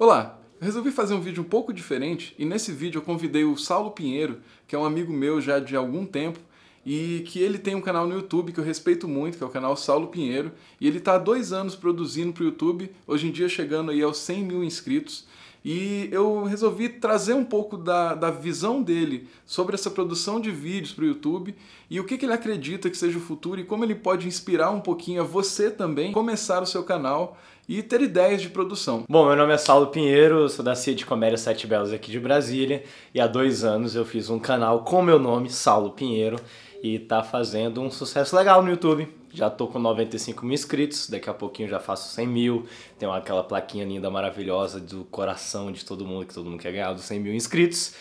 Olá, resolvi fazer um vídeo um pouco diferente e nesse vídeo eu convidei o Saulo Pinheiro, que é um amigo meu já de algum tempo e que ele tem um canal no YouTube que eu respeito muito, que é o canal Saulo Pinheiro, e ele está há dois anos produzindo para o YouTube, hoje em dia chegando aí aos 100 mil inscritos, e eu resolvi trazer um pouco da, da visão dele sobre essa produção de vídeos para o YouTube e o que, que ele acredita que seja o futuro e como ele pode inspirar um pouquinho a você também começar o seu canal e ter ideias de produção. Bom, meu nome é Saulo Pinheiro, sou da CIA de Comédia Sete Belos aqui de Brasília e há dois anos eu fiz um canal com meu nome, Saulo Pinheiro, e tá fazendo um sucesso legal no YouTube. Já tô com 95 mil inscritos, daqui a pouquinho já faço 100 mil. Tem aquela plaquinha linda, maravilhosa do coração de todo mundo, que todo mundo quer ganhar dos 100 mil inscritos.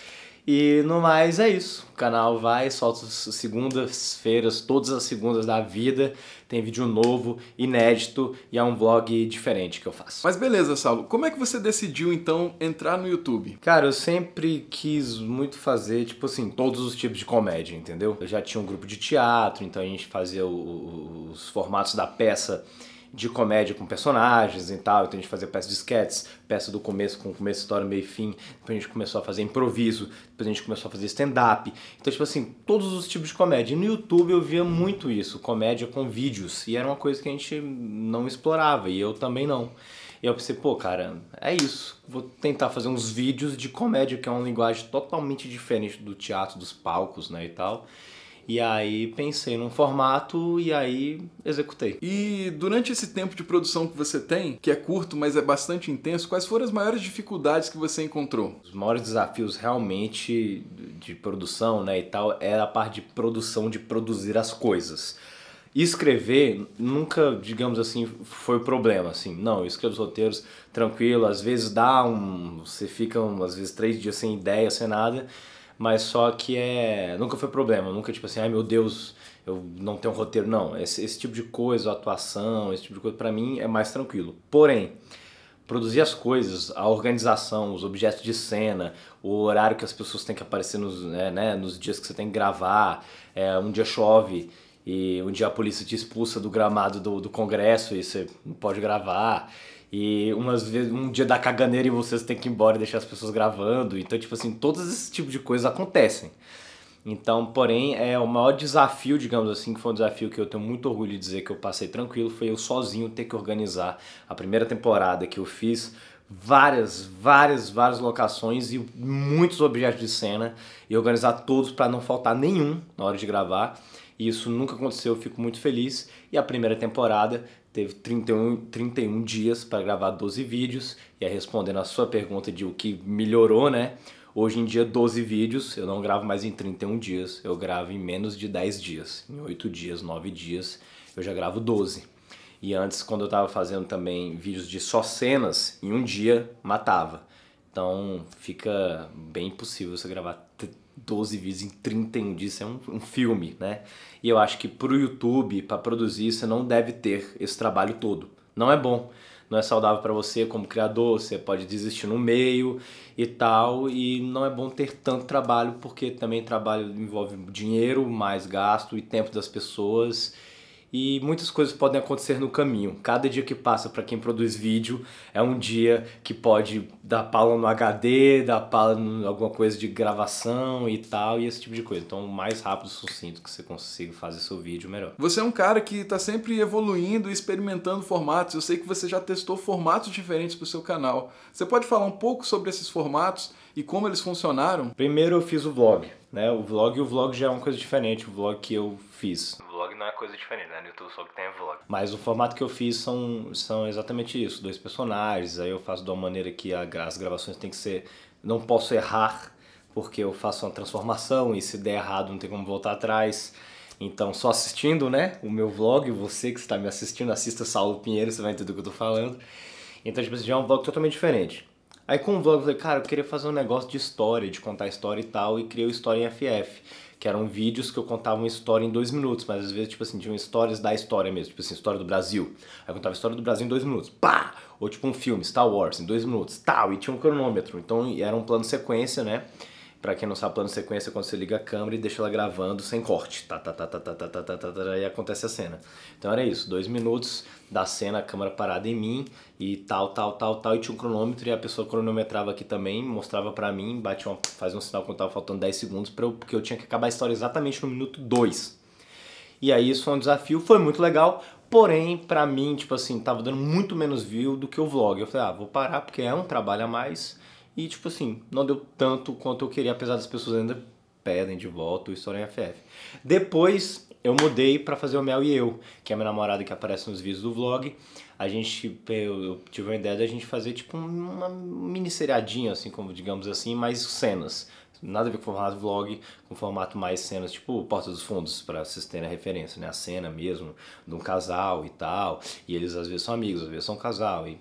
E no mais é isso. O canal vai, solta segundas-feiras, todas as segundas da vida. Tem vídeo novo, inédito e é um vlog diferente que eu faço. Mas beleza, Saulo. Como é que você decidiu então entrar no YouTube? Cara, eu sempre quis muito fazer, tipo assim, todos os tipos de comédia, entendeu? Eu já tinha um grupo de teatro, então a gente fazia os formatos da peça de comédia com personagens e tal, então a gente fazia peça de sketches, peça do começo com começo, história, meio e fim, depois a gente começou a fazer improviso, depois a gente começou a fazer stand-up, então tipo assim, todos os tipos de comédia. E no YouTube eu via muito isso, comédia com vídeos, e era uma coisa que a gente não explorava, e eu também não. E eu pensei, pô, cara, é isso. Vou tentar fazer uns vídeos de comédia, que é uma linguagem totalmente diferente do teatro, dos palcos, né, e tal. E aí pensei num formato e aí executei. E durante esse tempo de produção que você tem, que é curto, mas é bastante intenso, quais foram as maiores dificuldades que você encontrou? Os maiores desafios realmente de produção, né, e tal, é a parte de produção, de produzir as coisas. Escrever nunca, digamos assim, foi o problema, assim. Não, eu escrevo os roteiros tranquilo, às vezes dá um, você fica um, às vezes três dias sem ideia, sem nada, mas só que é. Nunca foi problema, nunca tipo assim, ai meu Deus, eu não tenho um roteiro. Não, esse, esse tipo de coisa, atuação, esse tipo de coisa, para mim é mais tranquilo. Porém, produzir as coisas, a organização, os objetos de cena, o horário que as pessoas têm que aparecer nos, né, né nos dias que você tem que gravar, é, um dia chove e um dia a polícia te expulsa do gramado do, do congresso e você não pode gravar. E umas vezes, um dia da caganeira e vocês têm que ir embora e deixar as pessoas gravando. Então, tipo assim, todos esses tipos de coisas acontecem. Então, porém, é o maior desafio, digamos assim, que foi um desafio que eu tenho muito orgulho de dizer que eu passei tranquilo, foi eu sozinho ter que organizar a primeira temporada que eu fiz várias, várias, várias locações e muitos objetos de cena e organizar todos para não faltar nenhum na hora de gravar. E isso nunca aconteceu, eu fico muito feliz. E a primeira temporada teve 31, 31 dias para gravar 12 vídeos. E aí, respondendo a sua pergunta de o que melhorou, né? Hoje em dia, 12 vídeos, eu não gravo mais em 31 dias, eu gravo em menos de 10 dias. Em 8 dias, 9 dias, eu já gravo 12. E antes, quando eu estava fazendo também vídeos de só cenas, em um dia matava. Então fica bem impossível você gravar 12 vídeos em 31 dias, isso é um, um filme, né? E eu acho que para o YouTube, para produzir, você não deve ter esse trabalho todo. Não é bom, não é saudável para você como criador, você pode desistir no meio e tal, e não é bom ter tanto trabalho, porque também trabalho envolve dinheiro, mais gasto e tempo das pessoas e muitas coisas podem acontecer no caminho. Cada dia que passa para quem produz vídeo é um dia que pode dar pala no HD, dar pala em alguma coisa de gravação e tal, e esse tipo de coisa. Então, o mais rápido e sucinto que você consiga fazer seu vídeo, melhor. Você é um cara que está sempre evoluindo e experimentando formatos. Eu sei que você já testou formatos diferentes para o seu canal. Você pode falar um pouco sobre esses formatos e como eles funcionaram? Primeiro eu fiz o vlog, né? O vlog e o vlog já é uma coisa diferente, o vlog que eu fiz vlog não é coisa diferente, né? No YouTube só que tem vlog. Mas o formato que eu fiz são, são exatamente isso, dois personagens, aí eu faço de uma maneira que a, as gravações tem que ser... Não posso errar, porque eu faço uma transformação e se der errado não tem como voltar atrás. Então, só assistindo, né, o meu vlog, você que está me assistindo, assista Saulo Pinheiro, você vai entender do que eu tô falando. Então, tipo, já é um vlog totalmente diferente. Aí com o vlog eu falei, cara, eu queria fazer um negócio de história, de contar história e tal, e criei o História em FF que eram vídeos que eu contava uma história em dois minutos, mas às vezes, tipo assim, tinham histórias da história mesmo, tipo assim, história do Brasil. Aí eu contava a história do Brasil em dois minutos, pá! Ou tipo um filme, Star Wars, em dois minutos, tal, e tinha um cronômetro, então era um plano sequência, né? Pra quem não sabe, plano sequência é quando você liga a câmera e deixa ela gravando sem corte. Tá, tá, tá, tá, tá, tá, tá, tá, tá, tá, e acontece a cena. Então era isso, dois minutos da cena, a câmera parada em mim e tal, tal, tal, tal. E tinha um cronômetro e a pessoa cronometrava aqui também, mostrava pra mim, batia uma, fazia um sinal quando tava faltando 10 segundos, eu, porque eu tinha que acabar a história exatamente no minuto 2. E aí isso foi um desafio, foi muito legal, porém, pra mim, tipo assim, tava dando muito menos view do que o vlog. Eu falei, ah, vou parar porque é um trabalho a mais e, tipo assim, não deu tanto quanto eu queria, apesar das pessoas ainda pedem de volta o História em FF. Depois eu mudei para fazer o Mel e Eu, que é a minha namorada que aparece nos vídeos do vlog. A gente, eu, tive uma ideia da gente fazer tipo uma mini seriadinha, assim, como digamos assim, mais cenas. Nada a ver com formato vlog, com formato mais cenas, tipo Porta dos Fundos, para vocês terem a referência, né? A cena mesmo de um casal e tal. E eles às vezes são amigos, às vezes são um casal. E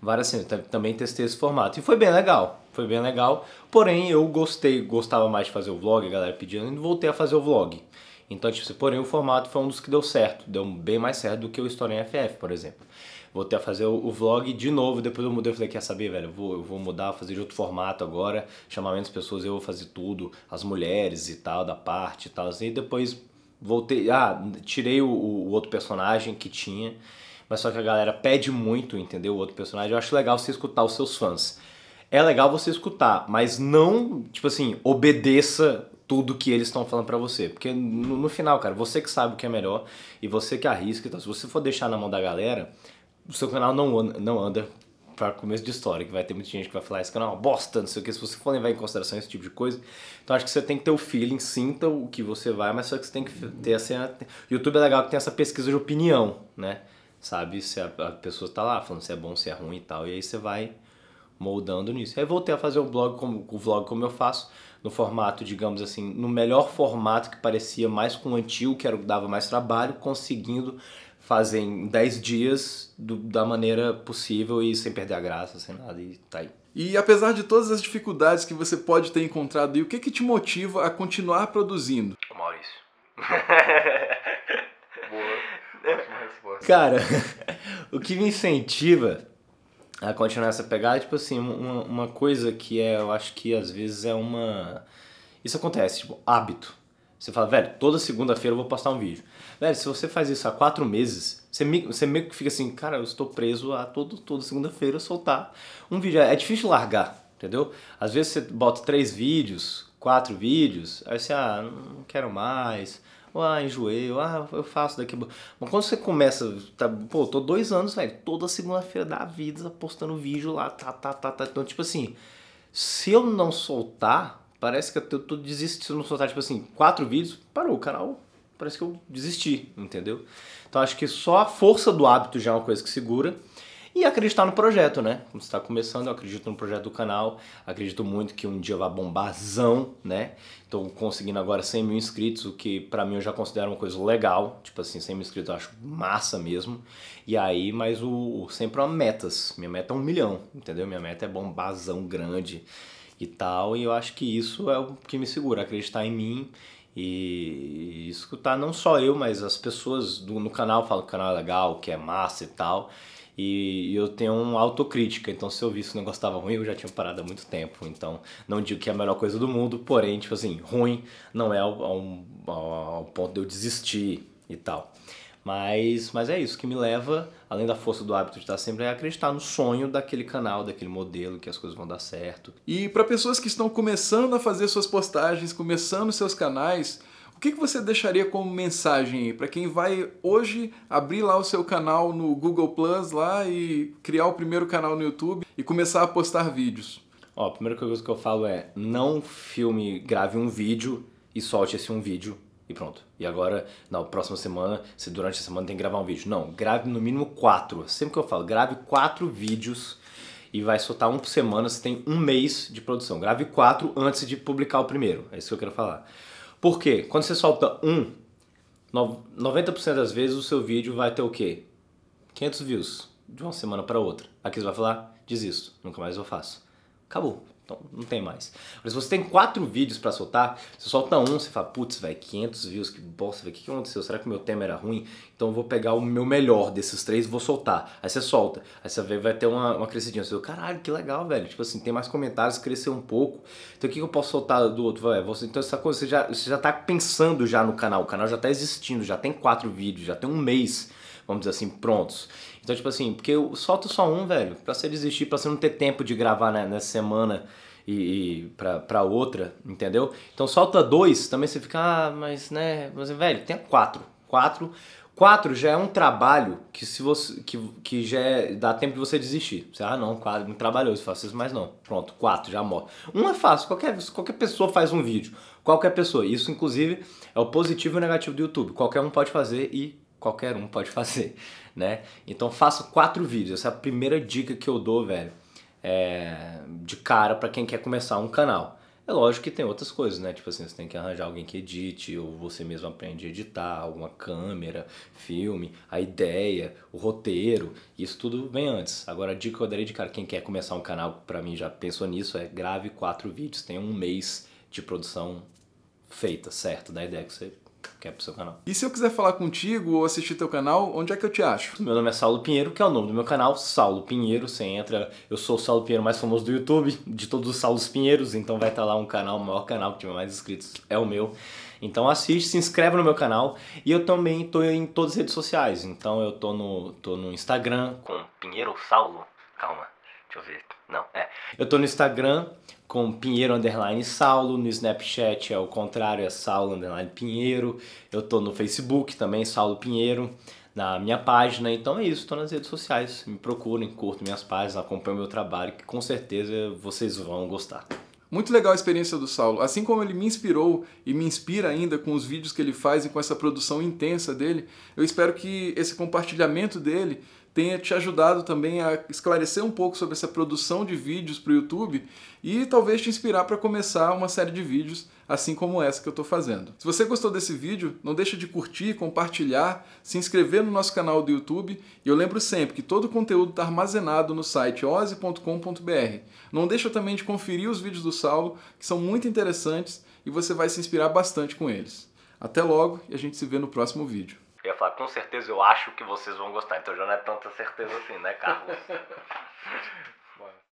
várias cenas. Também testei esse formato. E foi bem legal. Foi bem legal. Porém, eu gostei, gostava mais de fazer o vlog, a galera pedindo, e voltei a fazer o vlog. Então, tipo, porém, o formato foi um dos que deu certo. Deu bem mais certo do que o História em FF, por exemplo. Voltei a fazer o, vlog de novo, depois eu mudei, eu falei, quer saber, velho, eu vou, eu vou mudar, fazer de outro formato agora, chamar menos pessoas, eu vou fazer tudo, as mulheres e tal, da parte e tal, assim, e depois voltei, ah, tirei o, o outro personagem que tinha, mas só que a galera pede muito, entendeu? O outro personagem. Eu acho legal você escutar os seus fãs. É legal você escutar, mas não, tipo assim, obedeça tudo que eles estão falando para você. Porque no, no, final, cara, você que sabe o que é melhor e você que arrisca. Então, se você for deixar na mão da galera, o seu canal não, não anda para começo de história, que vai ter muita gente que vai falar esse canal é uma bosta, não sei o que, se você for levar em consideração esse tipo de coisa. Então acho que você tem que ter o feeling, sinta o que você vai, mas só que você tem que ter a cena. YouTube é legal que tem essa pesquisa de opinião, né? sabe se a, a pessoa está lá falando se é bom, se é ruim e tal. E aí você vai moldando nisso. Aí voltei a fazer o blog como o vlog como eu faço, no formato, digamos assim, no melhor formato que parecia mais com o antigo, que era o que dava mais trabalho, conseguindo fazer em 10 dias do, da maneira possível e sem perder a graça, sem nada, e tá aí. E apesar de todas as dificuldades que você pode ter encontrado, e o que que te motiva a continuar produzindo? Maurício. Boa. Ótima resposta. Cara, o que me incentiva a continuar essa pegada é, tipo assim, uma, uma coisa que é, eu acho que às vezes é uma. Isso acontece, tipo, hábito. Você fala, velho, toda segunda-feira eu vou postar um vídeo. Velho, se você faz isso há quatro meses, você, você meio que fica assim, cara, eu estou preso a todo, toda segunda-feira soltar um vídeo. É difícil largar, entendeu? Às vezes você bota três vídeos, quatro vídeos, aí você, ah, não quero mais ah, enjoei, ah, eu faço daqui. Mas quando você começa, tá, pô, tô dois anos, velho, toda segunda-feira da vida postando vídeo lá, tá, tá, tá, tá. Então, tipo assim, se eu não soltar, parece que eu tô desistindo. Se eu não soltar, tipo assim, quatro vídeos, parou o canal, parece que eu desisti, entendeu? Então acho que só a força do hábito já é uma coisa que segura e acreditar no projeto, né? Como está começando, eu acredito no projeto do canal, acredito muito que um dia vai bombazão, né? Estou conseguindo agora 100 mil inscritos, o que para mim eu já considero uma coisa legal, tipo assim, 100 mil inscritos eu acho massa mesmo. E aí, mas o, o sempre uma metas, minha meta é um milhão, entendeu? Minha meta é bombazão grande e tal, e eu acho que isso é o que me segura, acreditar em mim e escutar não só eu, mas as pessoas do, no canal falam que o canal é legal, que é massa e tal. E eu tenho uma autocrítica, então se eu visse que o negócio estava ruim, eu já tinha parado há muito tempo. Então, não digo que é a melhor coisa do mundo, porém, tipo assim, ruim não é ao, ao, ao ponto de eu desistir e tal. Mas, mas é isso que me leva, além da força do hábito de estar sempre, é acreditar no sonho daquele canal, daquele modelo, que as coisas vão dar certo. E para pessoas que estão começando a fazer suas postagens, começando seus canais, o que, que você deixaria como mensagem para quem vai hoje abrir lá o seu canal no Google Plus lá e criar o primeiro canal no YouTube e começar a postar vídeos? Ó, a primeira coisa que eu falo é não filme, grave um vídeo e solte esse um vídeo e pronto. E agora, na próxima semana, se durante a semana tem que gravar um vídeo. Não, grave no mínimo quatro. Sempre que eu falo, grave quatro vídeos e vai soltar um por semana, você tem um mês de produção. Grave quatro antes de publicar o primeiro. É isso que eu quero falar. Por quê? Quando você solta um, 90% das vezes o seu vídeo vai ter o quê? 500 views de uma semana para outra. Aqui você vai falar, desisto, nunca mais eu faço. Acabou. Então não tem mais. Mas se você tem quatro vídeos para soltar, você solta um, você fala, putz, velho, 500 views, que bosta, velho, o que, que aconteceu? Será que o meu tema era ruim? Então eu vou pegar o meu melhor desses três e vou soltar. Aí você solta. Aí você vê, vai ter uma, uma crescidinha. Você fala, caralho, que legal, velho. Tipo assim, tem mais comentários, cresceu um pouco. Então o que, que eu posso soltar do outro? Véio? Você, então essa coisa, você já, você já tá pensando já no canal. O canal já tá existindo, já tem quatro vídeos, já tem um mês vamos dizer assim, prontos. Então, tipo assim, porque eu solto só um, velho, pra você desistir, pra você não ter tempo de gravar né, nessa semana e, e pra, pra outra, entendeu? Então solta dois, também você fica, ah, mas né, mas, velho, tem quatro. Quatro. Quatro já é um trabalho que se você que, que já é, dá tempo de você desistir. Você, ah, não, quatro, muito trabalhoso, faço isso, mas não. Pronto, quatro, já morre. Um é fácil, qualquer, qualquer pessoa faz um vídeo. Qualquer pessoa. Isso, inclusive, é o positivo e o negativo do YouTube. Qualquer um pode fazer e qualquer um pode fazer, né? Então faça quatro vídeos. Essa é a primeira dica que eu dou, velho, é, de cara para quem quer começar um canal. É lógico que tem outras coisas, né? Tipo assim, você tem que arranjar alguém que edite, ou você mesmo aprende a editar, alguma câmera, filme, a ideia, o roteiro, isso tudo vem antes. Agora a dica que eu daria de cara, quem quer começar um canal, para mim já pensou nisso, é grave quatro vídeos, tem um mês de produção feita, certo? Da ideia que você quer pro seu canal. E se eu quiser falar contigo ou assistir teu canal, onde é que eu te acho? Meu nome é Saulo Pinheiro, que é o nome do meu canal, Saulo Pinheiro. Você entra, eu sou o Saulo Pinheiro mais famoso do YouTube, de todos os Saulos Pinheiros, então vai estar lá um canal, o maior canal que tiver mais inscritos é o meu. Então assiste, se inscreve no meu canal e eu também estou em todas as redes sociais. Então eu tô no, tô no Instagram com Pinheiro Saulo. Calma, deixa eu ver. Não, é. Eu tô no Instagram com Pinheiro Underline Saulo, no Snapchat é o contrário, é Saulo Underline Pinheiro. Eu tô no Facebook também, Saulo Pinheiro, na minha página. Então é isso, estou nas redes sociais. Me procurem, curtam minhas páginas, acompanhem meu trabalho, que com certeza vocês vão gostar. Muito legal a experiência do Saulo. Assim como ele me inspirou e me inspira ainda com os vídeos que ele faz e com essa produção intensa dele, eu espero que esse compartilhamento dele tenha te ajudado também a esclarecer um pouco sobre essa produção de vídeos para o YouTube e talvez te inspirar para começar uma série de vídeos assim como essa que eu estou fazendo. Se você gostou desse vídeo, não deixa de curtir, compartilhar, se inscrever no nosso canal do YouTube e eu lembro sempre que todo o conteúdo está armazenado no site oze.com.br. Não deixa também de conferir os vídeos do Saulo, que são muito interessantes e você vai se inspirar bastante com eles. Até logo e a gente se vê no próximo vídeo. Eu ia falar, com certeza eu acho que vocês vão gostar. Então já não é tanta certeza assim, né, Carlos?